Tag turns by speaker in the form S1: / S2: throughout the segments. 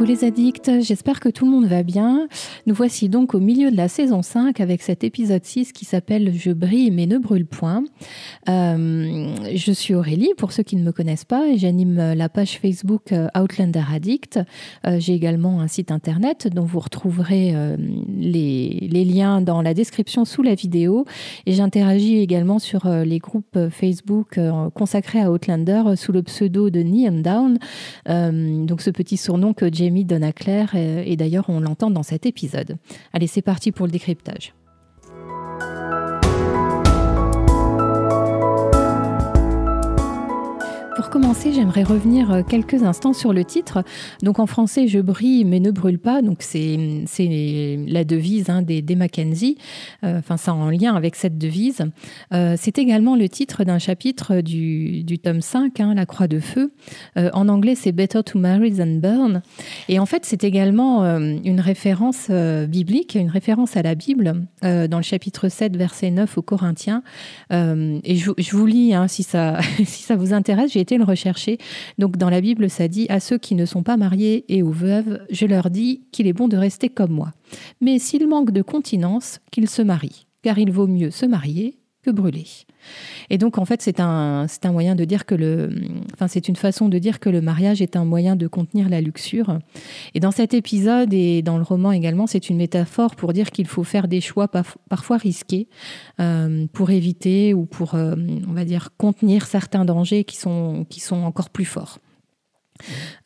S1: Coucou les addicts, j'espère que tout le monde va bien. Nous voici donc au milieu de la saison 5 avec cet épisode 6 qui s'appelle Je brille mais ne brûle point. Euh, je suis Aurélie, pour ceux qui ne me connaissent pas, et j'anime la page Facebook euh, Outlander Addict. Euh, j'ai également un site internet dont vous retrouverez les, les, liens dans la description sous la vidéo. Et j'interagis également sur les groupes Facebook consacrés à Outlander sous le pseudo de Neon Down. donc ce petit surnom que Jamie à Claire, et, et d'ailleurs on l'entend dans cet épisode. Allez, c'est parti pour le décryptage. Pour commencer, j'aimerais revenir euh, quelques instants sur le titre. Donc en français, je brille mais ne brûle pas. Donc c'est la devise hein, des, Mackenzie. Euh, enfin, ça en lien avec cette devise. Euh, c'est également le titre d'un chapitre du, du, tome 5, hein, La Croix de Feu. en anglais, c'est Better to Marry Than Burn. Et en fait, c'est également une référence biblique, une référence à la Bible dans le chapitre 7, verset 9 aux Corinthiens. et je, je, vous lis hein, si, ça, si ça vous intéresse. J'ai le rechercher. Donc dans la Bible, ça dit à ceux qui ne sont pas mariés et aux veuves, je leur dis qu'il est bon de rester comme moi. Mais s'ils manquent de continence, qu'ils se marient, car il vaut mieux se marier que brûler. Et donc, en fait, c'est un, c'est un moyen de dire que le, enfin, c'est une façon de dire que le mariage est un moyen de contenir la luxure. Et dans cet épisode et dans le roman également, c'est une métaphore pour dire qu'il faut faire des choix parfois risqués euh, pour éviter ou pour, euh, on va dire, contenir certains dangers qui sont, qui sont encore plus forts.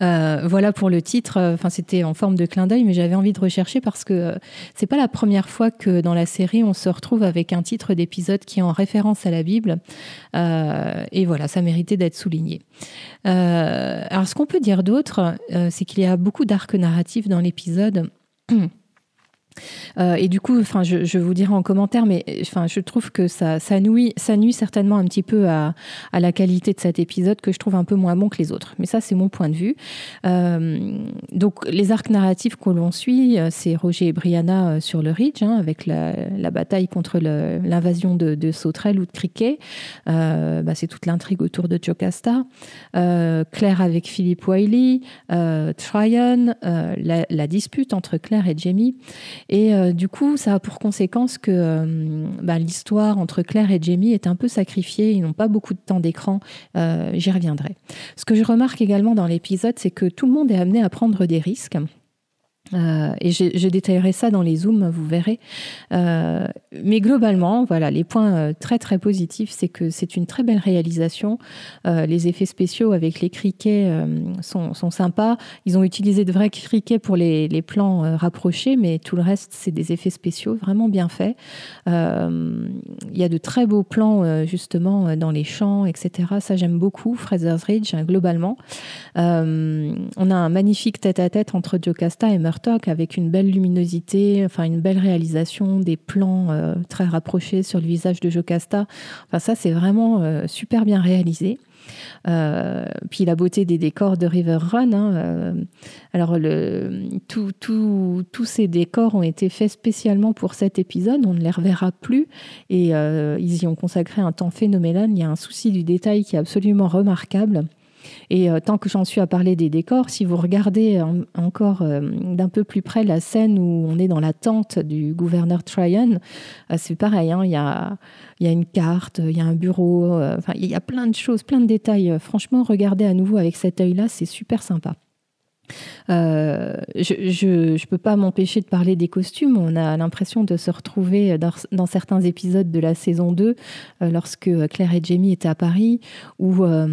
S1: Euh, voilà pour le titre. Enfin, c'était en forme de clin d'œil, mais j'avais envie de rechercher parce que euh, c'est pas la première fois que dans la série on se retrouve avec un titre d'épisode qui est en référence à la Bible. Euh, et voilà, ça méritait d'être souligné. alors, ce qu'on peut dire d'autre, c'est qu'il y a beaucoup d'arcs narratifs dans l'épisode. Euh, et du coup, enfin, je, vous dirai en commentaire, mais enfin, je trouve que ça, nuit, ça nuit certainement un petit peu à, la qualité de cet épisode que je trouve un peu moins bon que les autres. Mais ça, c'est mon point de vue. Euh, donc, les arcs narratifs que l'on suit, euh, c'est Roger et Brianna sur le Ridge, hein, avec la, bataille contre l'invasion de, de ou de Cricket. Euh, bah, c'est toute l'intrigue autour de Jocasta. Claire avec Philippe Wiley, Tryon, la, dispute entre Claire et Jamie. Et euh, du coup, ça a pour conséquence que euh, bah, l'histoire entre Claire et Jamie est un peu sacrifiée. Ils n'ont pas beaucoup de temps d'écran. Euh, j'y reviendrai. Ce que je remarque également dans l'épisode, c'est que tout le monde est amené à prendre des risques. Euh, et je, détaillerai ça dans les zooms, vous verrez. Euh, mais globalement, voilà, les points euh, très très positifs, c'est que c'est une très belle réalisation. Les effets spéciaux avec les criquets sont, sympas. Ils ont utilisé de vrais criquets pour les, plans rapprochés, mais tout le reste, c'est des effets spéciaux vraiment bien faits. Il y a de très beaux plans justement dans les champs, etc. Ça, j'aime beaucoup. Fraser's Ridge, hein, globalement. on a un magnifique tête-à-tête -tête entre Jocasta et Murphy avec une belle luminosité, enfin une belle réalisation, des plans euh, très rapprochés sur le visage de Jocasta. Enfin ça c'est vraiment euh, super bien réalisé. Euh, puis la beauté des décors de River Run. Hein, euh, alors, tous ces décors ont été faits spécialement pour cet épisode. On ne les reverra plus. Et ils y ont consacré un temps phénoménal. Il y a un souci du détail qui est absolument remarquable. Et euh, tant que j'en suis à parler des décors, si vous regardez en, encore euh, d'un peu plus près la scène où on est dans la tente du gouverneur Tryon, euh, c'est pareil, hein, il y, a, y, a, une carte, il y a un bureau, il y a plein de choses, plein de détails. Franchement, regardez à nouveau avec cet œil-là, c'est super sympa. Euh, je ne peux pas m'empêcher de parler des costumes. On a l'impression de se retrouver dans, certains épisodes de la saison 2, euh, lorsque Claire et Jamie étaient à Paris, ou euh,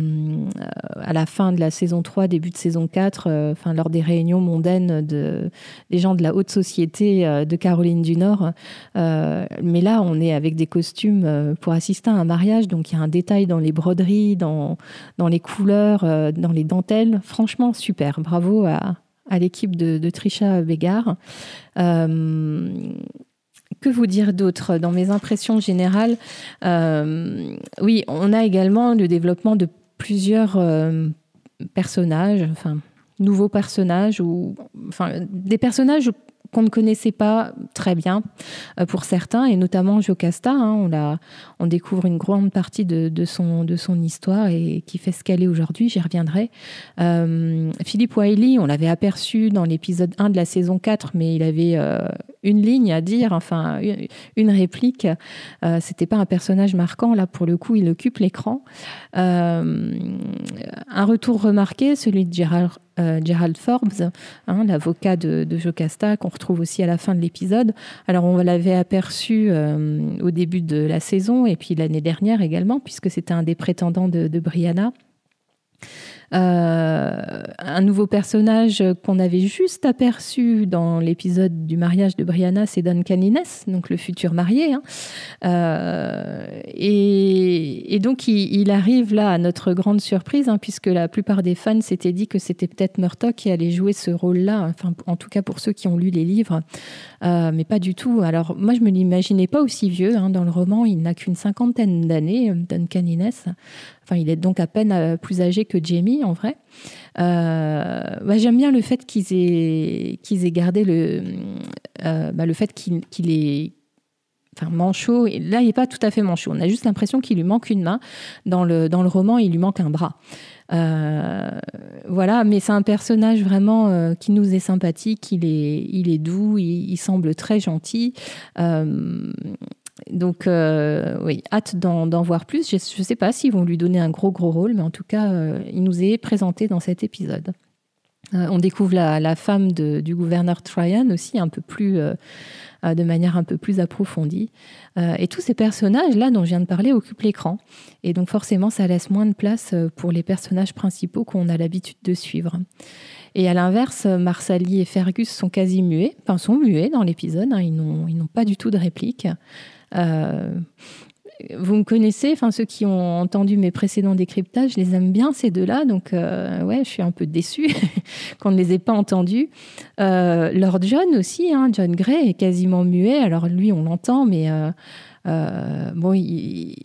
S1: à la fin de la saison 3, début de saison 4, euh, enfin, lors des réunions mondaines de, des gens de la haute société de Caroline du Nord. Mais là, on est avec des costumes pour assister à un mariage, donc il y a un détail dans les broderies, dans, dans les couleurs, dans les dentelles. Franchement, super. Bravo à, l'équipe de, de, Trisha Bégard. Euh, que vous dire d'autre? Dans mes impressions générales euh, Oui, on a également le développement de plusieurs euh, personnages, enfin nouveaux personnages ou enfin des personnages qu'on ne connaissait pas très bien pour certains, et notamment Jocasta. Hein, on, découvre une grande partie de, son, histoire et qui fait ce qu'elle est aujourd'hui, j'y reviendrai. Philippe Wiley, on l'avait aperçu dans l'épisode 1 de la saison 4, mais il avait une ligne à dire, enfin une, réplique. Euh, C'était pas un personnage marquant, là pour le coup il occupe l'écran. Euh, un retour remarqué, celui de Gerald, euh, Forbes, hein, l'avocat de, de, Jocasta, qu'on retrouve aussi à la fin de l'épisode. Alors on l'avait aperçu euh, au début de la saison et puis l'année dernière également, puisque c'était un des prétendants de, de Brianna. Euh, un nouveau personnage qu'on avait juste aperçu dans l'épisode du mariage de Brianna, c'est Duncan Innes, donc le futur marié. Hein. Euh, et, donc il, arrive là à notre grande surprise, hein, puisque la plupart des fans s'étaient dit que c'était peut-être Murtock qui allait jouer ce rôle-là, enfin en tout cas pour ceux qui ont lu les livres, euh, mais pas du tout. Alors moi je me l'imaginais pas aussi vieux. Hein. Dans le roman, il n'a qu'une cinquantaine d'années, Duncan Innes il est donc à peine euh, plus âgé que Jamie, en vrai. Euh, bah, j'aime bien le fait qu'ils aient, gardé le, euh, bah, fait qu'il, est enfin manchot. Là, il n'est pas tout à fait manchot. On a juste l'impression qu'il lui manque une main. Dans le, roman, il lui manque un bras. voilà, mais c'est un personnage vraiment qui nous est sympathique. Il est, doux, il semble très gentil. Donc, euh, oui, hâte d'en voir plus. Je ne sais pas s'ils vont lui donner un gros, gros rôle, mais en tout cas, euh, il nous est présenté dans cet épisode. Euh, on découvre la, femme du gouverneur Tryon aussi, un peu plus, de manière un peu plus approfondie. et tous ces personnages-là dont je viens de parler occupent l'écran. Et donc, forcément, ça laisse moins de place pour les personnages principaux qu'on a l'habitude de suivre. Et à l'inverse, Marsali et Fergus sont quasi muets, enfin sont muets dans l'épisode, hein. ils n'ont pas du tout de réplique. Euh, vous me connaissez, enfin ceux qui ont entendu mes précédents décryptages, je les aime bien ces deux-là, donc euh, ouais, je suis un peu déçue qu'on ne les ait pas entendus. Euh, Lord John aussi, hein, John Gray est quasiment muet, alors lui on l'entend, mais bon, il,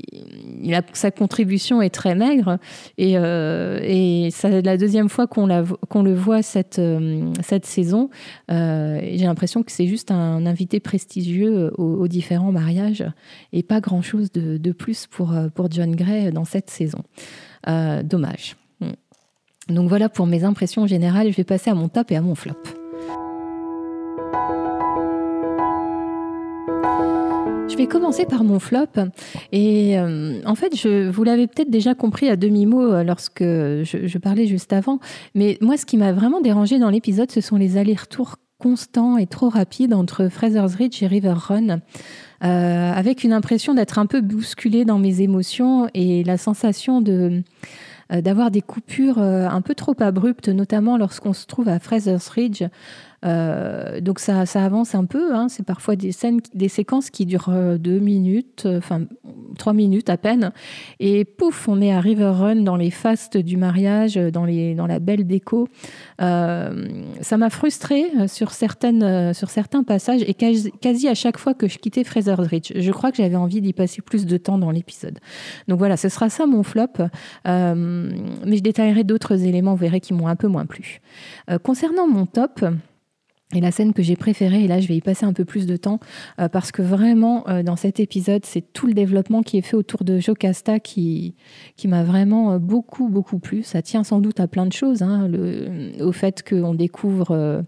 S1: a, sa contribution est très maigre et, euh, c'est la deuxième fois qu'on le voit cette, euh, saison. J'ai l'impression que c'est juste un invité prestigieux aux, différents mariages et pas grand-chose de, plus pour, John Gray dans cette saison. dommage. Donc voilà pour mes impressions générales. Je vais passer à mon top et à mon flop. Je vais commencer par mon flop. Et euh, en fait, je, vous l'avez peut-être déjà compris à demi-mot euh, lorsque je, parlais juste avant. Mais moi, ce qui m'a vraiment dérangé dans l'épisode, ce sont les allers-retours constants et trop rapides entre Fraser's Ridge et River Run. Euh, avec une impression d'être un peu bousculée dans mes émotions et la sensation de d'avoir des coupures un peu trop abruptes, notamment lorsqu'on se trouve à Fraser's Ridge, euh, donc ça, avance un peu. Hein. C'est parfois des scènes, des séquences qui durent euh, deux minutes, euh, enfin trois minutes à peine. Et pouf, on est à River Run dans les fastes du mariage, dans, les, dans la belle déco. ça m'a frustrée sur, sur certains passages et quasi, à chaque fois que je quittais Fraser's Ridge. Je crois que j'avais envie d'y passer plus de temps dans l'épisode. Donc voilà, ce sera ça mon flop. mais je détaillerai d'autres éléments, vous verrez, qui m'ont un peu moins plu. concernant mon top, et la scène que j'ai préférée, et là je vais y passer un peu plus de temps, euh, parce que vraiment euh, dans cet épisode, c'est tout le développement qui est fait autour de Jocasta qui, qui m'a vraiment euh, beaucoup, beaucoup plu. Ça tient sans doute à plein de choses, hein, au fait qu'on découvre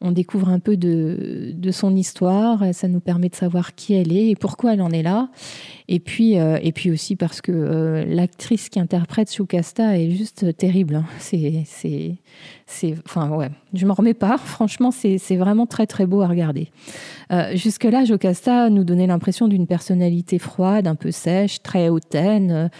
S1: on découvre un peu de, de, son histoire, ça nous permet de savoir qui elle est et pourquoi elle en est là. Et puis, et puis aussi parce que l'actrice qui interprète Shukasta est juste terrible. Hein. C'est, je m'en remets pas. Franchement, c'est, vraiment très très beau à regarder. Euh, jusque-là, Jocasta nous donnait l'impression d'une personnalité froide, un peu sèche, très hautaine.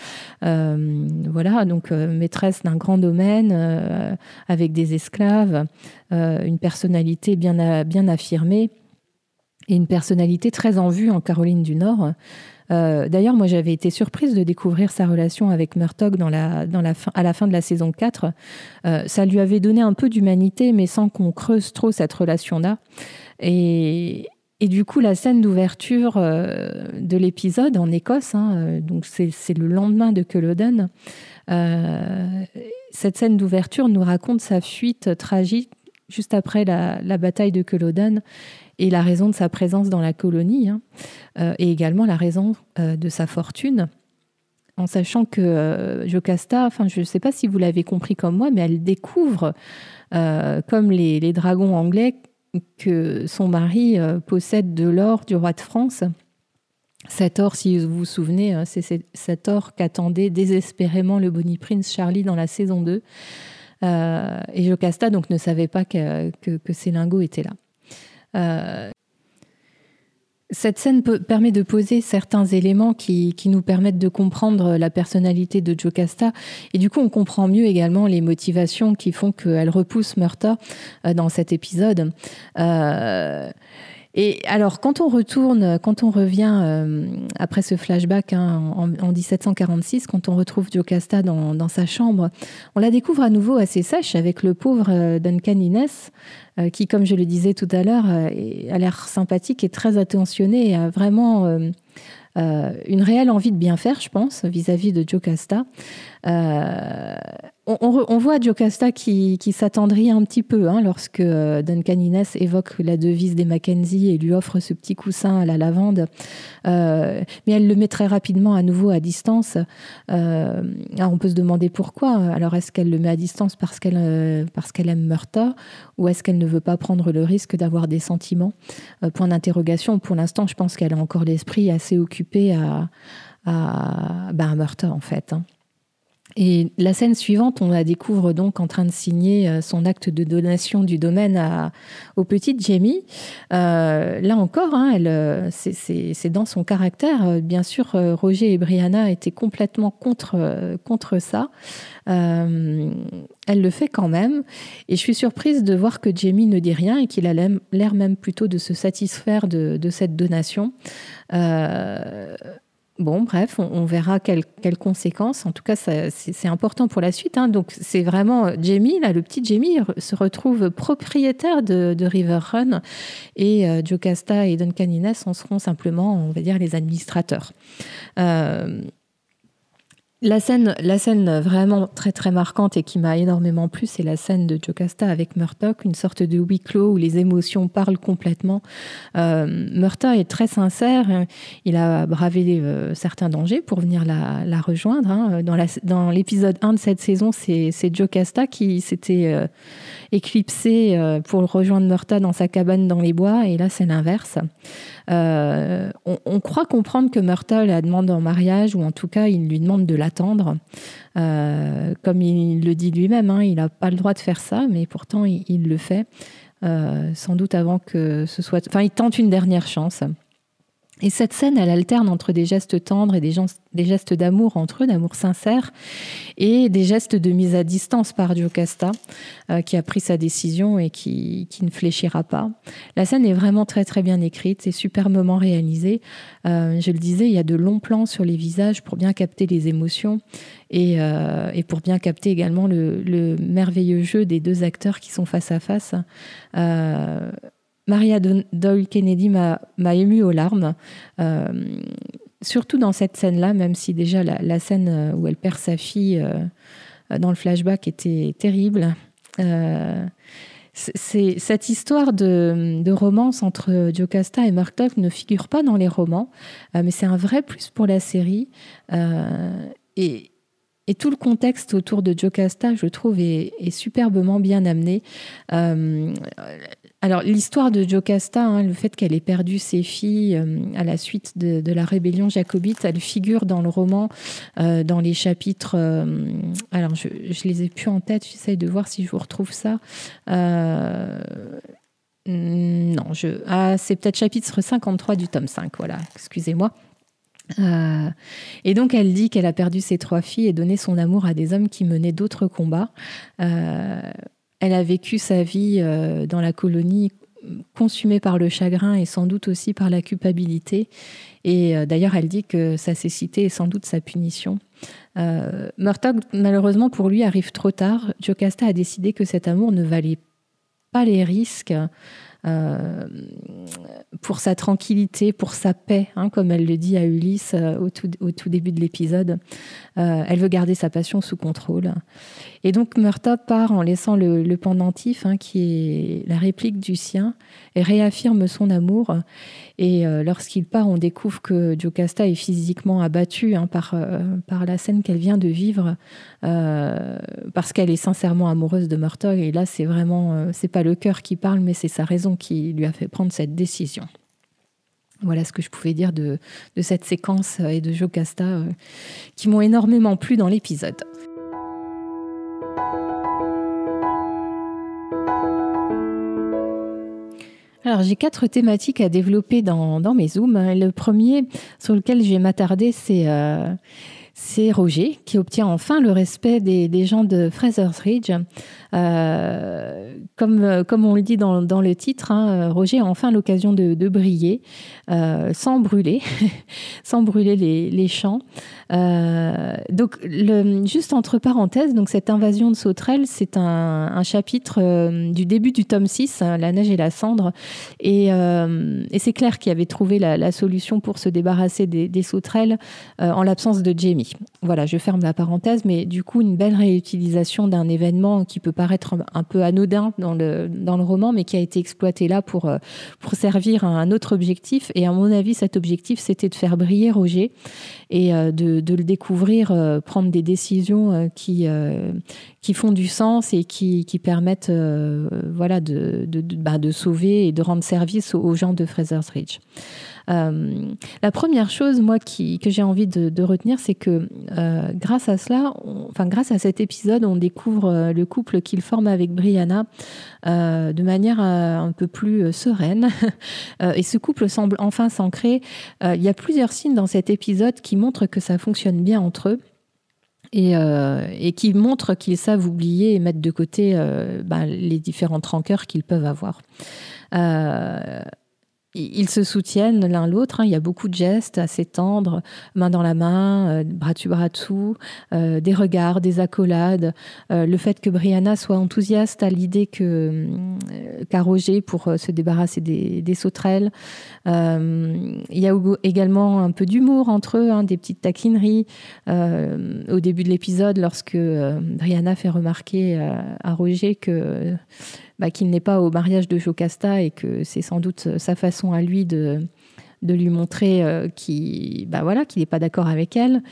S1: voilà, donc maîtresse d'un grand domaine avec des esclaves, une personnalité bien, bien affirmée et une personnalité très en vue en Caroline du Nord. Euh, d'ailleurs, moi, j'avais été surprise de découvrir sa relation avec la, la fin, à la fin de la saison 4. Euh, ça lui avait donné un peu d'humanité, mais sans qu'on creuse trop cette relation-là. Et, du coup, la scène d'ouverture euh, de l'épisode en Écosse, hein, donc c'est le lendemain de Culloden, cette scène d'ouverture nous raconte sa fuite tragique juste après la, bataille de Culloden et la raison de sa présence dans la colonie, hein, et également la raison de sa fortune en sachant que Jocasta, enfin je ne sais pas si vous l'avez compris comme moi, mais elle découvre, comme les, dragons anglais, que son mari possède de l'or du roi de France cet or, si vous vous souvenez, hein, c'est cet or qu'attendait désespérément le Bonnie Prince Charlie dans la saison 2. Euh, et Jocasta donc ne savait pas que, ces lingots étaient là. Euh, cette scène permet de poser certains éléments qui, nous permettent de comprendre la personnalité de Jocasta. Et du coup, on comprend mieux également les motivations qui font qu'elle repousse Murta euh, dans cet épisode. Et alors, quand on retourne, quand on revient euh, après ce flashback hein, en, 1746, quand on retrouve Jocasta dans, sa chambre, on la découvre à nouveau assez sèche avec le pauvre euh, Duncan Innes, euh, qui, comme je le disais tout à l'heure, a l'air sympathique et très attentionné et a vraiment une réelle envie de bien faire, je pense, vis-à-vis de Jocasta. Euh, on, voit Jocasta qui, s'attendrit un petit peu hein, lorsque euh, Duncan Innes évoque la devise des Mackenzie et lui offre ce petit coussin à la lavande. Euh, mais elle le met très rapidement à nouveau à distance. on peut se demander pourquoi. Alors est-ce qu'elle le met à distance parce qu'elle aime Murta ou est-ce qu'elle ne veut pas prendre le risque d'avoir des sentiments? Point d'interrogation. Pour l'instant, je pense qu'elle a encore l'esprit assez occupé à, à, ben, Murta en fait. Hein. Et la scène suivante, on la découvre donc en train de signer euh, son acte de donation du domaine à, au petit Jamie. Euh, là encore, hein, euh, c'est dans son caractère. Bien sûr, Roger et Brianna étaient complètement contre, contre ça. elle le fait quand même. Et je suis surprise de voir que Jamie ne dit rien et qu'il a l'air même plutôt de se satisfaire de cette donation. Bon, bref, on, verra quelles, conséquences. En tout cas, c'est important pour la suite. Hein. Donc, c'est vraiment euh, Jamie, là, le petit Jamie se retrouve propriétaire de, River Run et euh, Jocasta et Duncan Innes en seront simplement, on va dire, les administrateurs. Euh, la scène, la scène vraiment très très marquante et qui m'a énormément plu, c'est la scène de Jocasta avec Murta, une sorte de huis clos où les émotions parlent complètement. Euh, est très sincère, il a bravé euh, certains dangers pour venir la, rejoindre. Hein. Dans l'épisode 1 de cette saison, c'est Jocasta qui s'était euh, éclipsé euh, pour rejoindre Murta dans sa cabane dans les bois, et là c'est l'inverse. Euh, on, croit comprendre que Murta la demande en mariage, ou en tout cas il lui demande de l'attendre. Euh, comme il le dit lui-même, hein, il n'a pas le droit de faire ça, mais pourtant il, le fait. sans doute avant que ce soit... Enfin, il tente une dernière chance. Et cette scène, elle alterne entre des gestes tendres et des, gestes d'amour entre eux, d'amour sincère, et des gestes de mise à distance par Jocasta, euh, qui a pris sa décision et qui, ne fléchira pas. La scène est vraiment très très bien écrite, et superbement réalisée. Euh, je le disais, il y a de longs plans sur les visages pour bien capter les émotions et, euh, pour bien capter également le, le, merveilleux jeu des deux acteurs qui sont face à face. Maria Doyle Kennedy m'a ému aux larmes, euh, surtout dans cette scène-là, même si déjà la, scène euh, où elle perd sa fille euh, dans le flashback était terrible. c'est cette histoire de, romance entre Jocasta et Murdoch ne figure pas dans les romans, mais c'est un vrai plus pour la série. et, et tout le contexte autour de Jocasta, je trouve, est, superbement bien amené. Alors l'histoire de Jocasta, hein, le fait qu'elle ait perdu ses filles euh, à la suite de, la rébellion jacobite, elle figure dans le roman, euh, dans les chapitres. Euh, alors je, je les ai plus en tête, j'essaye de voir si je vous retrouve ça. non, je, ah, c'est peut-être chapitre 53 du tome 5, voilà, excusez-moi. et donc elle dit qu'elle a perdu ses trois filles et donné son amour à des hommes qui menaient d'autres combats. Elle a vécu sa vie euh, dans la colonie consumée par le chagrin et sans doute aussi par la culpabilité. Et euh, d'ailleurs, elle dit que sa cécité est sans doute sa punition. Euh, malheureusement pour lui, arrive trop tard. Jocasta a décidé que cet amour ne valait pas les risques euh, pour sa tranquillité, pour sa paix, hein, comme elle le dit à Ulysse au, tout, début de l'épisode. elle veut garder sa passion sous contrôle. Et donc Murta part en laissant le, pendentif, hein, qui est la réplique du sien, et réaffirme son amour. Et lorsqu'il part, on découvre que Jocasta est physiquement abattue hein, par, par la scène qu'elle vient de vivre, parce qu'elle est sincèrement amoureuse de Murta. Et là, c'est vraiment, c'est pas le cœur qui parle, mais c'est sa raison qui lui a fait prendre cette décision. Voilà ce que je pouvais dire de, cette séquence et de Jocasta euh, qui m'ont énormément plu dans l'épisode. Alors j'ai quatre thématiques à développer dans, mes zooms. Le premier sur lequel je vais m'attarder, c'est euh, c'est Roger qui obtient enfin le respect des, gens de Fraser's Ridge. Euh, comme, comme on le dit dans, le titre, hein, Roger a enfin l'occasion de, briller euh, sans brûler, sans brûler les champs. Euh, donc, juste entre parenthèses, donc cette invasion de sauterelles, c'est un, chapitre du début du tome 6, hein, La neige et la cendre. Et, et c'est Claire qui avait trouvé la, solution pour se débarrasser des, sauterelles en l'absence de Jamie. Voilà, je ferme la parenthèse, mais du coup, une belle réutilisation d'un événement qui peut paraître un peu anodin dans le, dans le roman, mais qui a été exploité là pour, euh, pour servir à un autre objectif. Et à mon avis, cet objectif, c'était de faire briller Roger et euh, de, le découvrir, euh, prendre des décisions qui, qui font du sens et qui, permettent voilà, de, de, de, bah, de, sauver et de rendre service aux, gens de Fraser's Ridge. Euh, la première chose, moi, que j'ai envie de, retenir, c'est que euh, grâce à cela, enfin grâce à cet épisode, on découvre euh, le couple qu'il forme avec Brianna de manière un peu plus sereine. et ce couple semble enfin s'ancrer. il y a plusieurs signes dans cet épisode qui montrent que ça fonctionne bien entre eux. Et, qui montrent qu'ils savent oublier et mettre de côté ben, les différentes rancœurs qu'ils peuvent avoir. Ils se soutiennent l'un l'autre. Hein. Il y a beaucoup de gestes assez tendres, main dans la main, euh, bras dessus bras dessous, euh, des regards, des accolades. Euh, le fait que Brianna soit enthousiaste à l'idée que qu'a Roger pour se débarrasser des, sauterelles. il y a également un peu d'humour entre eux, hein, des petites taquineries. au début de l'épisode, lorsque Brianna fait remarquer à Roger que bah, qu'il n'est pas au mariage de Jocasta et que c'est sans doute sa façon à lui de, lui montrer euh, qu'il bah qu'il n'est pas d'accord avec elle.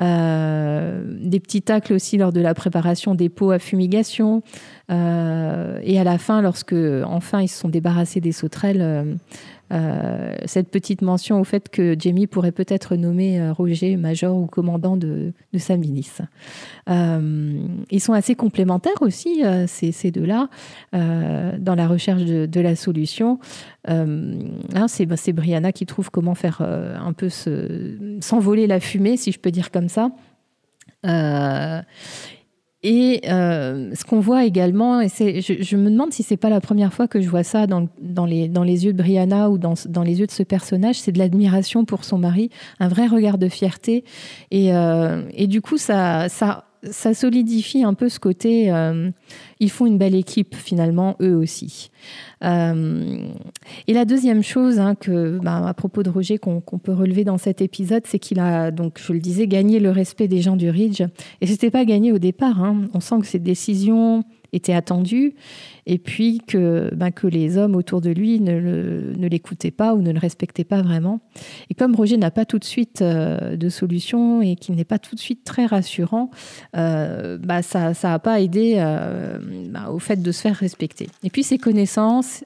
S1: Euh, des petits tacles aussi lors de la préparation des pots à fumigation. Euh, et à la fin, lorsque enfin ils se sont débarrassés des sauterelles, euh, cette petite mention au fait que Jamie pourrait peut-être nommer euh, Roger major ou commandant de, sa milice. Euh, ils sont assez complémentaires aussi, ces, deux-là, dans la recherche de, la solution. Hein, c'est Brianna qui trouve comment faire un peu s'envoler la fumée, si je peux dire comme ça. Et euh, ce qu'on voit également, et je, je, me demande si c'est pas la première fois que je vois ça dans, dans, les, dans les yeux de Brianna ou dans, dans les yeux de ce personnage, c'est de l'admiration pour son mari, un vrai regard de fierté. Et, euh, et du coup, ça, ça ça solidifie un peu ce côté. Euh, ils font une belle équipe finalement, eux aussi. Euh, et la deuxième chose hein, que, bah, à propos de Roger qu'on peut relever dans cet épisode, c'est qu'il a donc, je le disais, gagné le respect des gens du Ridge. Et c'était pas gagné au départ. Hein. On sent que ses décisions était attendu, et puis que, ben, que les hommes autour de lui ne, l'écoutaient pas ou ne le respectaient pas vraiment. Et comme Roger n'a pas tout de suite euh, de solution et qu'il n'est pas tout de suite très rassurant, euh, bah, ça n'a pas aidé euh, bah, au fait de se faire respecter. Et puis ses connaissances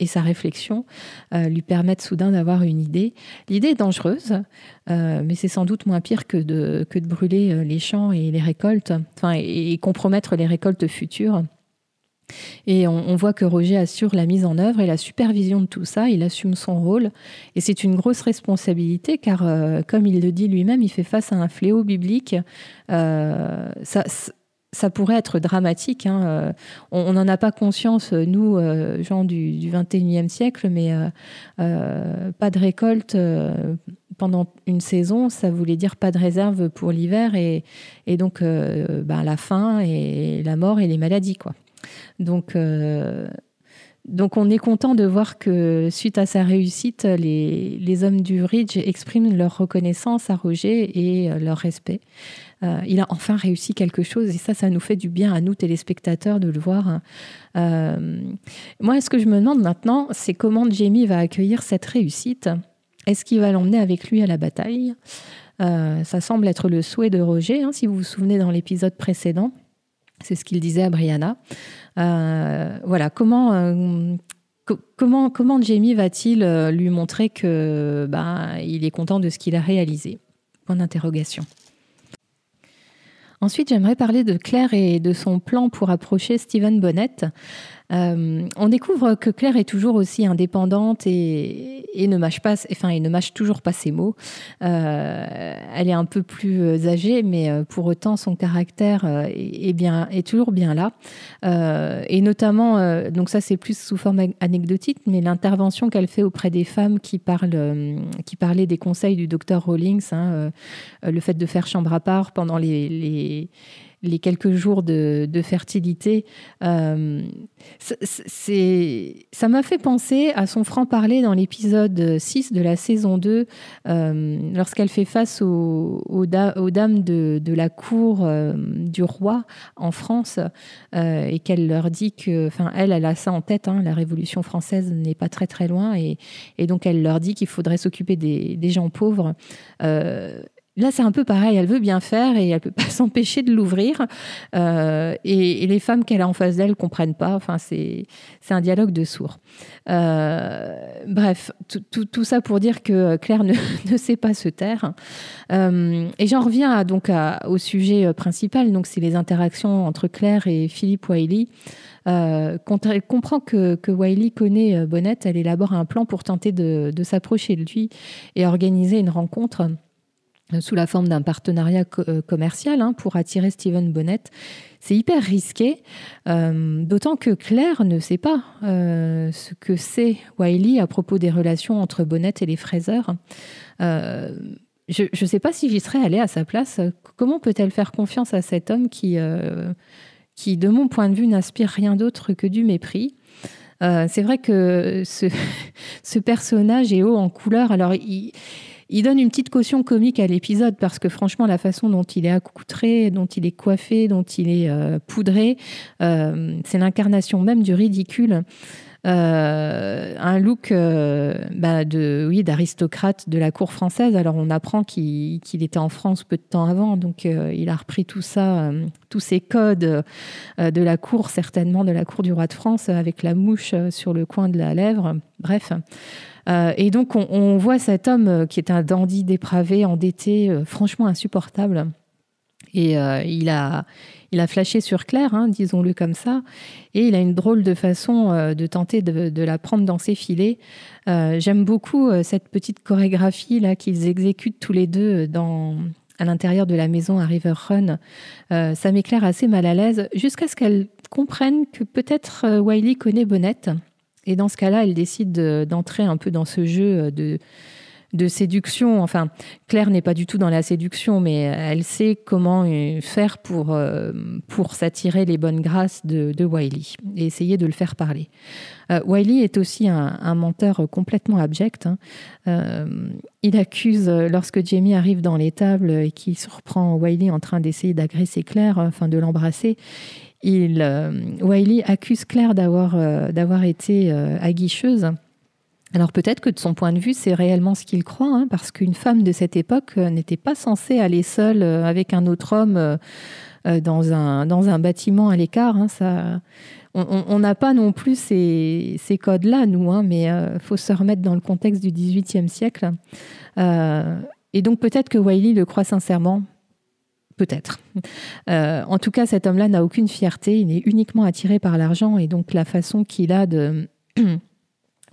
S1: et sa réflexion lui permettent soudain d'avoir une idée. L'idée est dangereuse, mais c'est sans doute moins pire que de, que de brûler les champs et les récoltes, enfin, et, compromettre les récoltes futures. Et on, voit que Roger assure la mise en œuvre et la supervision de tout ça, il assume son rôle, et c'est une grosse responsabilité car, comme il le dit lui-même, il fait face à un fléau biblique. ça, ça pourrait être dramatique. Hein. Euh, on n'en a pas conscience, nous, euh, gens du, du 21e siècle, mais euh, pas de récolte pendant une saison, ça voulait dire pas de réserve pour l'hiver et, donc ben, la faim et la mort et les maladies. Quoi. Donc, donc on est content de voir que suite à sa réussite, les, hommes du Ridge expriment leur reconnaissance à Roger et leur respect. Euh, il a enfin réussi quelque chose et ça, ça nous fait du bien à nous téléspectateurs de le voir. Euh, moi, ce que je me demande maintenant, c'est comment Jamie va accueillir cette réussite. Est-ce qu'il va l'emmener avec lui à la bataille? Euh, Ça semble être le souhait de Roger, hein, si vous vous souvenez dans l'épisode précédent. C'est ce qu'il disait à Brianna. voilà, comment, comment, comment Jamie va-t-il lui montrer que bah, il est content de ce qu'il a réalisé? Point d'interrogation. Ensuite, j'aimerais parler de Claire et de son plan pour approcher Stephen Bonnet. Euh, on découvre que Claire est toujours aussi indépendante et, ne mâche pas, enfin, et ne mâche toujours pas ses mots. Euh, elle est un peu plus euh, âgée, mais pour autant son caractère est, bien, est toujours bien là. et notamment, donc ça c'est plus sous forme anecdotique, mais l'intervention qu'elle fait auprès des femmes qui parlent, qui parlaient des conseils du docteur Rawlings, hein, le fait de faire chambre à part pendant les les quelques jours de, fertilité, euh, ça m'a fait penser à son franc-parler dans l'épisode 6 de la saison 2, euh, lorsqu'elle fait face aux, dames de, la cour euh, du roi en France et qu'elle leur dit que, enfin, elle, elle a ça en tête, hein, la Révolution française n'est pas très très loin et, donc elle leur dit qu'il faudrait s'occuper des, gens pauvres. Là, c'est un peu pareil. Elle veut bien faire et elle peut pas s'empêcher de l'ouvrir. Euh, et, les femmes qu'elle a en face d'elle comprennent pas. C'est un dialogue de sourds. Euh, bref, tout, ça pour dire que Claire ne, sait pas se taire. Euh, et j'en reviens donc au sujet principal. Donc, c'est les interactions entre Claire et Philippe Wiley. quand elle comprend que, Wiley connaît Bonnet, elle élabore un plan pour tenter de, de s'approcher de lui et organiser une rencontre sous la forme d'un partenariat euh, commercial hein, pour attirer Steven Bonnet. C'est hyper risqué, euh, d'autant que Claire ne sait pas euh, ce que c'est Wiley à propos des relations entre Bonnet et les fraiseurs. je ne sais pas si j'y serais allée à sa place. Comment peut-elle faire confiance à cet homme qui, qui de mon point de vue, n'inspire rien d'autre que du mépris? C'est vrai que ce, personnage est haut en couleur. Alors, il donne une petite caution comique à l'épisode parce que franchement, la façon dont il est accoutré, dont il est coiffé, dont il est euh, poudré, euh, c'est l'incarnation même du ridicule. Euh, un look bah, de oui d'aristocrate de la cour française. Alors on apprend qu'il était en France peu de temps avant, donc il a repris tout ça, tous ces codes de la cour certainement de la cour du roi de France avec la mouche sur le coin de la lèvre. Bref, euh, et donc, on, voit cet homme euh, qui est un dandy dépravé, endetté, euh, franchement insupportable. Et il, a, il a flashé sur Claire, hein, disons-le comme ça, et il a une drôle de façon de tenter de, la prendre dans ses filets. J'aime beaucoup cette petite chorégraphie là qu'ils exécutent tous les deux à l'intérieur de la maison à River Run. ça m'éclaire assez mal à l'aise, jusqu'à ce qu'elle comprenne que peut-être Wiley connaît Bonnette et dans ce cas-là, elle décide d'entrer un peu dans ce jeu euh, de, séduction. Enfin, Claire n'est pas du tout dans la séduction, mais elle sait comment euh, faire pour, euh, pour s'attirer les bonnes grâces de, Wiley et essayer de le faire parler. Wiley est aussi un, menteur complètement abject. Hein. il accuse, lorsque Jamie arrive dans l'étable et qu'il surprend Wiley en train d'essayer d'agresser Claire, enfin de l'embrasser, il, euh, Wiley accuse Claire d'avoir euh, d'avoir été euh, aguicheuse. Alors peut-être que de son point de vue, c'est réellement ce qu'il croit, hein, parce qu'une femme de cette époque n'était pas censée aller seule avec un autre homme dans, un, dans un bâtiment à l'écart. Hein, ça, on n'a pas non plus ces, codes-là, nous, hein, mais il faut se remettre dans le contexte du XVIIIe siècle. et donc peut-être que Wiley le croit sincèrement, Peut-être. Euh, en tout cas, cet homme-là n'a aucune fierté, il est uniquement attiré par l'argent et donc la façon qu'il a de,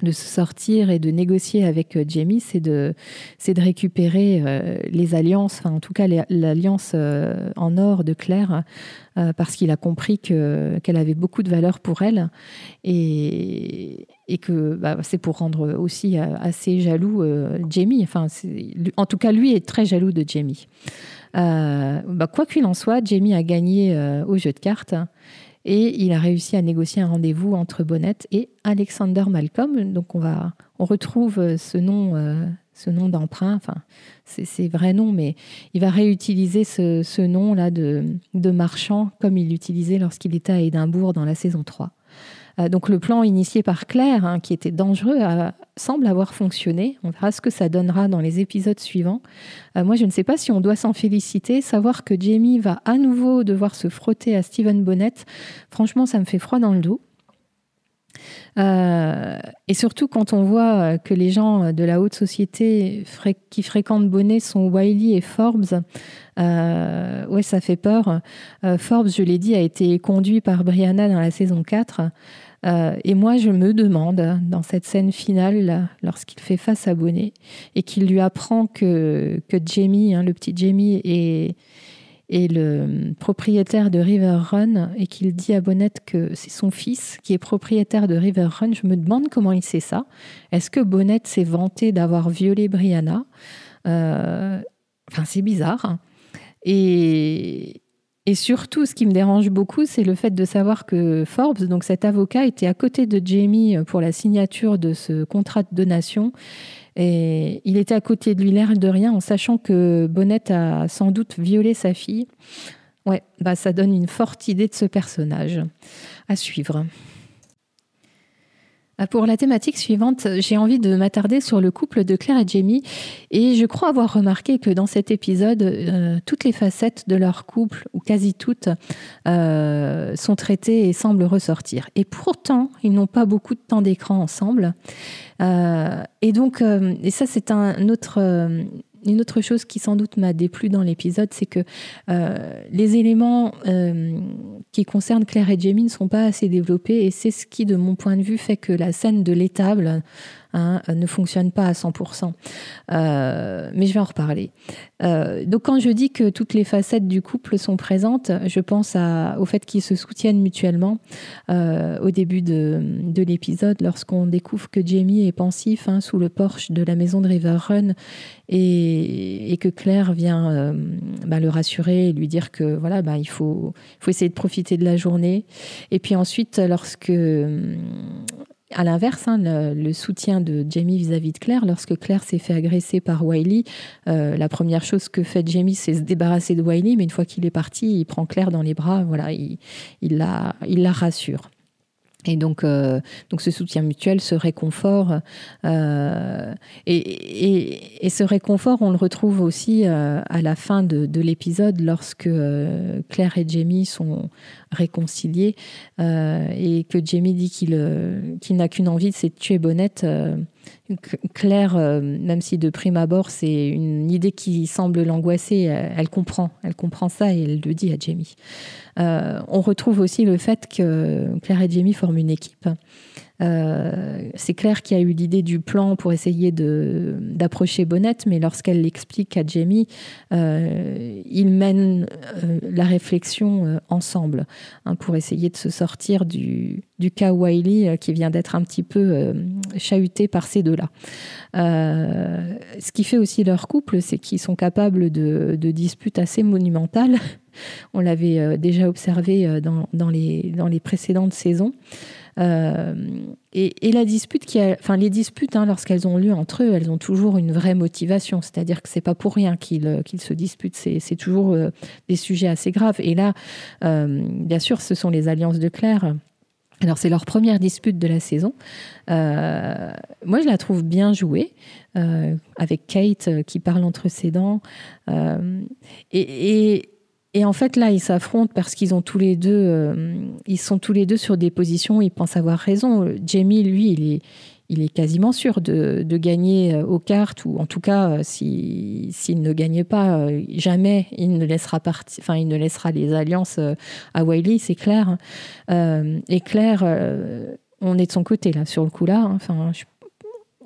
S1: de se sortir et de négocier avec euh, Jamie, c'est de, de récupérer euh, les alliances, enfin en tout cas l'alliance en or de Claire, parce qu'il a compris que, qu'elle avait beaucoup de valeur pour elle et, et que bah, c'est pour rendre aussi assez jaloux Jamie. Enfin, en tout cas, lui est très jaloux de Jamie. Euh, bah, quoi qu'il en soit, Jamie a gagné euh, au jeu de cartes. Et il a réussi à négocier un rendez-vous entre Bonnet et Alexander Malcolm. Donc on va, on retrouve ce nom, ce nom d'emprunt. Enfin, c'est vrai nom, mais il va réutiliser ce, nom-là de, de, marchand comme il l'utilisait lorsqu'il était à Édimbourg dans la saison 3. Euh, donc le plan initié par Claire, hein, qui était dangereux, semble avoir fonctionné. On verra ce que ça donnera dans les épisodes suivants. Euh, moi, je ne sais pas si on doit s'en féliciter. Savoir que Jamie va à nouveau devoir se frotter à Stephen Bonnet, franchement, ça me fait froid dans le dos. Euh, et surtout quand on voit que les gens de la haute société qui fréquentent Bonnet sont Wiley et Forbes, euh, ouais, ça fait peur. Euh, Forbes, je l'ai dit, a été conduit par Brianna dans la saison 4. Et moi, je me demande, dans cette scène finale, lorsqu'il fait face à Bonnet et qu'il lui apprend que, que Jamie, hein, le petit Jamie, est le propriétaire de River Run et qu'il dit à Bonnet que c'est son fils qui est propriétaire de River Run. Je me demande comment il sait ça. Est-ce que Bonnet s'est vanté d'avoir violé Brianna? Euh, Enfin, c'est bizarre. Et, et surtout, ce qui me dérange beaucoup, c'est le fait de savoir que Forbes, donc cet avocat, était à côté de Jamie pour la signature de ce contrat de donation et il était à côté de lui, l'air de rien, en sachant que Bonnet a sans doute violé sa fille. Ouais, bah ça donne une forte idée de ce personnage. À suivre. Ah, pour la thématique suivante, j'ai envie de m'attarder sur le couple de Claire et Jamie. Et je crois avoir remarqué que dans cet épisode, euh, toutes les facettes de leur couple, ou quasi toutes, euh, sont traitées et semblent ressortir. Et pourtant, ils n'ont pas beaucoup de temps d'écran ensemble. Euh, et donc, et ça c'est un autre une autre chose qui sans doute m'a déplu dans l'épisode, c'est que euh, les éléments euh, qui concernent Claire et Jamie ne sont pas assez développés et c'est ce qui, de mon point de vue, fait que la scène de l'étable Hein, ne fonctionne pas à 100%. Euh, mais je vais en reparler. Euh, donc quand je dis que toutes les facettes du couple sont présentes, je pense au fait qu'ils se soutiennent mutuellement. Euh, au début de, de l'épisode, lorsqu'on découvre que Jamie est pensif hein, sous le porche de la maison de River Run et, que Claire vient bah, le rassurer et lui dire que voilà, bah, il faut essayer de profiter de la journée. Et puis ensuite, lorsque à l'inverse, hein, le, soutien de Jamie vis-à-vis de Claire, lorsque Claire s'est fait agresser par Wiley, euh, la première chose que fait Jamie, c'est se débarrasser de Wiley, mais une fois qu'il est parti, il prend Claire dans les bras, voilà, il, la rassure. Et donc, euh, donc ce soutien mutuel, ce réconfort, euh, et, et, ce réconfort, on le retrouve aussi euh, à la fin de, de l'épisode, lorsque Claire et Jamie sont réconciliés, et que Jamie dit qu'il qu'il n'a qu'une envie, c'est de tuer Bonnette. Claire, même si de prime abord c'est une idée qui semble l'angoisser, elle comprend, elle comprend ça et elle le dit à Jamie. Euh, on retrouve aussi le fait que Claire et Jamie forment une équipe. Euh, c'est Claire qui a eu l'idée du plan pour essayer d'approcher Bonnet, mais lorsqu'elle l'explique à Jamie, euh, ils mènent la réflexion ensemble hein, pour essayer de se sortir du, du cas Wiley qui vient d'être un petit peu chahuté par ces deux-là. ce qui fait aussi leur couple, c'est qu'ils sont capables de, de disputes assez monumentales on l'avait euh, déjà observé euh, dans, les, dans les précédentes saisons. Euh, et, la dispute enfin les disputes, hein, lorsqu'elles ont lieu entre eux, elles ont toujours une vraie motivation. C'est-à-dire que c'est pas pour rien qu'ils se disputent. C'est toujours des sujets assez graves. Et là, bien sûr, ce sont les alliances de Claire. Alors c'est leur première dispute de la saison. moi, je la trouve bien jouée, avec Kate qui parle entre ses dents. et en fait, là, ils s'affrontent parce qu'ils euh, sont tous les deux sur des positions où ils pensent avoir raison. Jamie, lui, il est, quasiment sûr de, gagner euh, aux cartes, ou en tout cas, euh, s'il ne gagne pas, jamais il ne laissera les alliances à Wiley, c'est clair. et Claire, on est de son côté là, sur le coup là. Hein. Je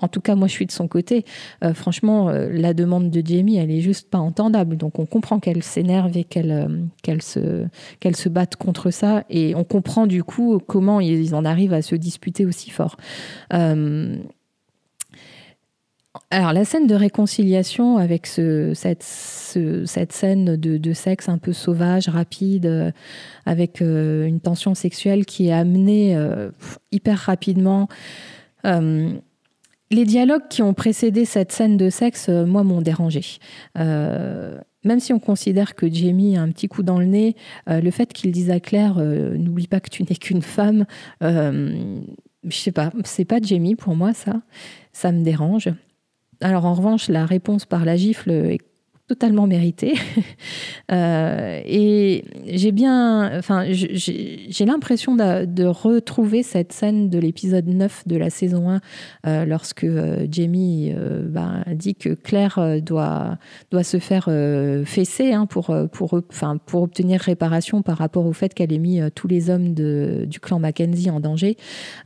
S1: en tout cas, moi, je suis de son côté. Euh, franchement, euh, la demande de Jamie, elle est juste pas entendable. Donc, on comprend qu'elle s'énerve et qu'elle euh, qu'elle se qu'elle se batte contre ça, et on comprend du coup comment ils en arrivent à se disputer aussi fort. alors la scène de réconciliation avec ce, cette, cette scène de, sexe un peu sauvage, rapide, avec une tension sexuelle qui est amenée hyper rapidement. Les dialogues qui ont précédé cette scène de sexe, moi, m'ont dérangé. même si on considère que Jamie a un petit coup dans le nez, le fait qu'il dise à Claire N'oublie pas que tu n'es qu'une femme, je sais pas, c'est pas Jamie pour moi, ça. Ça me dérange. Alors en revanche, la réponse par la gifle est totalement mérité. Euh, et j'ai bien, enfin, j'ai l'impression de, retrouver cette scène de l'épisode 9 de la saison 1, euh, lorsque euh, Jamie bah, dit que Claire doit, doit se faire fesser hein, pour, pour, pour obtenir réparation par rapport au fait qu'elle ait mis tous les hommes de, du clan Mackenzie en danger.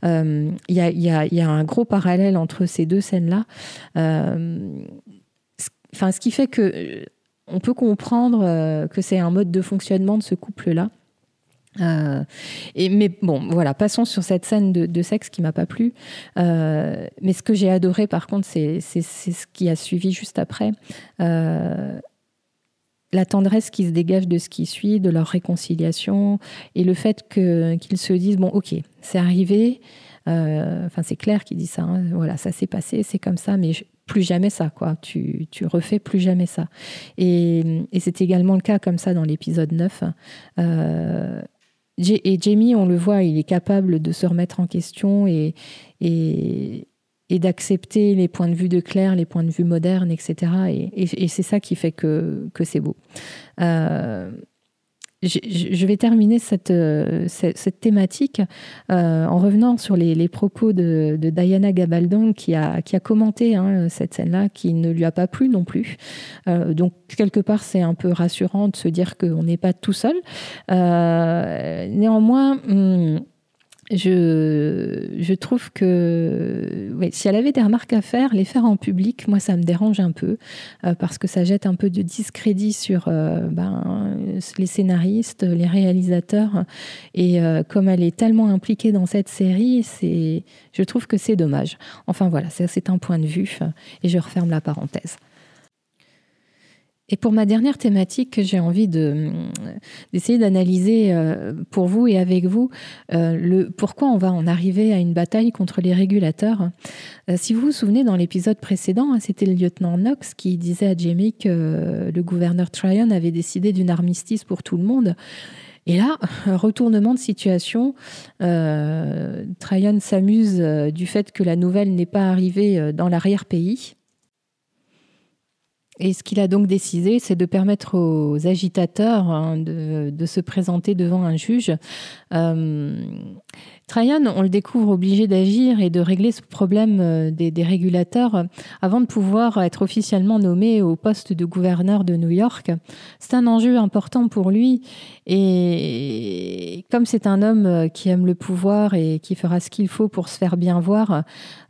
S1: Il y, a, y, a, un gros parallèle entre ces deux scènes-là. Enfin, ce qui fait que euh, on peut comprendre euh, que c'est un mode de fonctionnement de ce couple-là. Euh, et mais bon, voilà, passons sur cette scène de, sexe qui m'a pas plu. mais ce que j'ai adoré, par contre, c'est ce qui a suivi juste après. la tendresse qui se dégage de ce qui suit, de leur réconciliation, et le fait qu'ils se disent bon, ok, c'est arrivé. Enfin, c'est Claire qui dit ça. Hein, voilà, ça s'est passé, c'est comme ça, mais plus jamais ça, quoi. Tu, tu refais plus jamais ça. Et, et c'est également le cas comme ça dans l'épisode 9. Euh, et Jamie, on le voit, il est capable de se remettre en question et, et, d'accepter les points de vue de Claire, les points de vue modernes, etc. Et, et c'est ça qui fait que, que c'est beau. Euh, je vais terminer cette, euh, cette, thématique euh, en revenant sur les, propos de, Diana Gabaldon qui a, qui a commenté hein, cette scène-là, qui ne lui a pas plu non plus. Euh, donc, quelque part, c'est un peu rassurant de se dire qu'on n'est pas tout seul. néanmoins, hmm, je, trouve que si elle avait des remarques à faire, les faire en public, moi, ça me dérange un peu, euh, parce que ça jette un peu de discrédit sur euh, ben, les scénaristes, les réalisateurs. Et euh, comme elle est tellement impliquée dans cette série, je trouve que c'est dommage. Enfin voilà, c'est un point de vue, et je referme la parenthèse. Et pour ma dernière thématique, j'ai envie d'essayer d'analyser euh, pour vous et avec vous euh, pourquoi on va en arriver à une bataille contre les régulateurs. Euh, si vous vous souvenez, dans l'épisode précédent, hein, c'était le lieutenant Knox qui disait à Jamie que le gouverneur Tryon avait décidé d'une armistice pour tout le monde. Et là, retournement de situation, Tryon s'amuse du fait que la nouvelle n'est pas arrivée dans l'arrière-pays et ce qu'il a donc décidé, c'est de permettre aux agitateurs hein, de, se présenter devant un juge. Euh, Tryon, on le découvre obligé d'agir et de régler ce problème euh, des, régulateurs avant de pouvoir être officiellement nommé au poste de gouverneur de New York. C'est un enjeu important pour lui et comme c'est un homme euh, qui aime le pouvoir et qui fera ce qu'il faut pour se faire bien voir,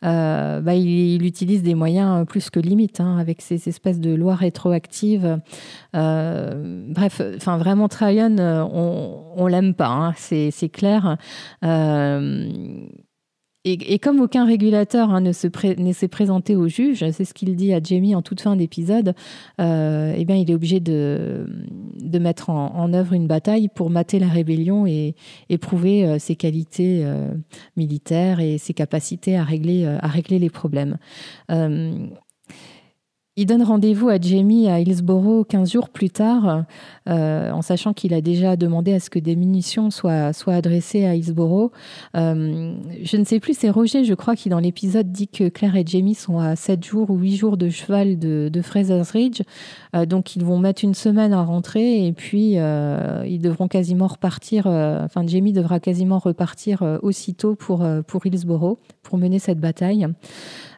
S1: euh, bah, il, utilise des moyens plus que limites hein, avec ces espèces de lois rétroactives. Euh, bref, vraiment Tryon, on, on l'aime pas, hein, c'est clair. Et, comme aucun régulateur hein, ne, s'est présenté au juge, c'est ce qu'il dit à Jamie en toute fin d'épisode, euh, eh bien, il est obligé de, mettre en, œuvre une bataille pour mater la rébellion et, prouver euh, ses qualités euh, militaires et ses capacités à régler les problèmes. Il donne rendez-vous à Jamie à Hillsborough 15 jours plus tard, euh, en sachant qu'il a déjà demandé à ce que des munitions soient, soient adressées à Hillsborough. Euh, je ne sais plus, c'est Roger, je crois, qui dans l'épisode dit que Claire et Jamie sont à 7 jours ou 8 jours de cheval de, de Fraser's Ridge. Euh, donc ils vont mettre une semaine à rentrer et puis ils devront quasiment repartir, enfin Jamie devra quasiment repartir aussitôt pour, pour Hillsborough pour mener cette bataille.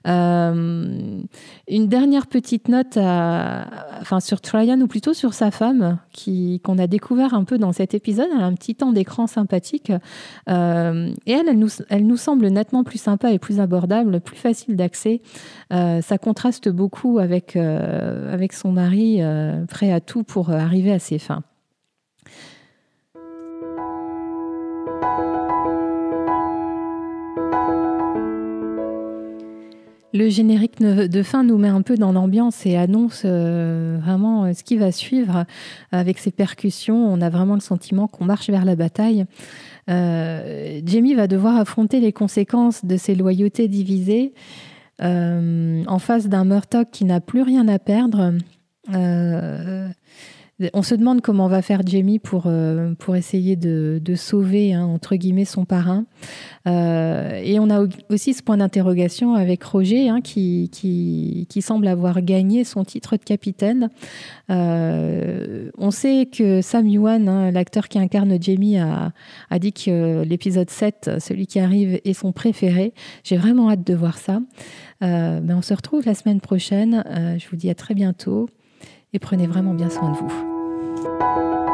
S1: Euh, une dernière petite note enfin, sur Tryon, ou plutôt sur sa femme, qui, qu'on a découvert un peu dans cet épisode. Elle a un petit temps d'écran sympathique. Euh, et elle, elle nous semble nettement plus sympa et plus abordable, plus facile d'accès. Euh, ça contraste beaucoup avec, avec son mari, prêt à tout pour arriver à ses fins. Le générique de fin nous met un peu dans l'ambiance et annonce euh, vraiment euh, ce qui va suivre avec ses percussions. On a vraiment le sentiment qu'on marche vers la bataille. Euh, Jamie va devoir affronter les conséquences de ses loyautés divisées en face d'un Murtock qui n'a plus rien à perdre. On se demande comment va faire Jamie pour, euh, pour essayer de, sauver, hein, entre guillemets, son parrain. Euh, et on a aussi ce point d'interrogation avec Roger, hein, qui, semble avoir gagné son titre de capitaine. Euh, on sait que Sam Yuan, hein, l'acteur qui incarne Jamie, a, a dit que l'épisode 7, celui qui arrive, est son préféré. J'ai vraiment hâte de voir ça. mais on se retrouve la semaine prochaine. je vous dis à très bientôt et prenez vraiment bien soin de vous.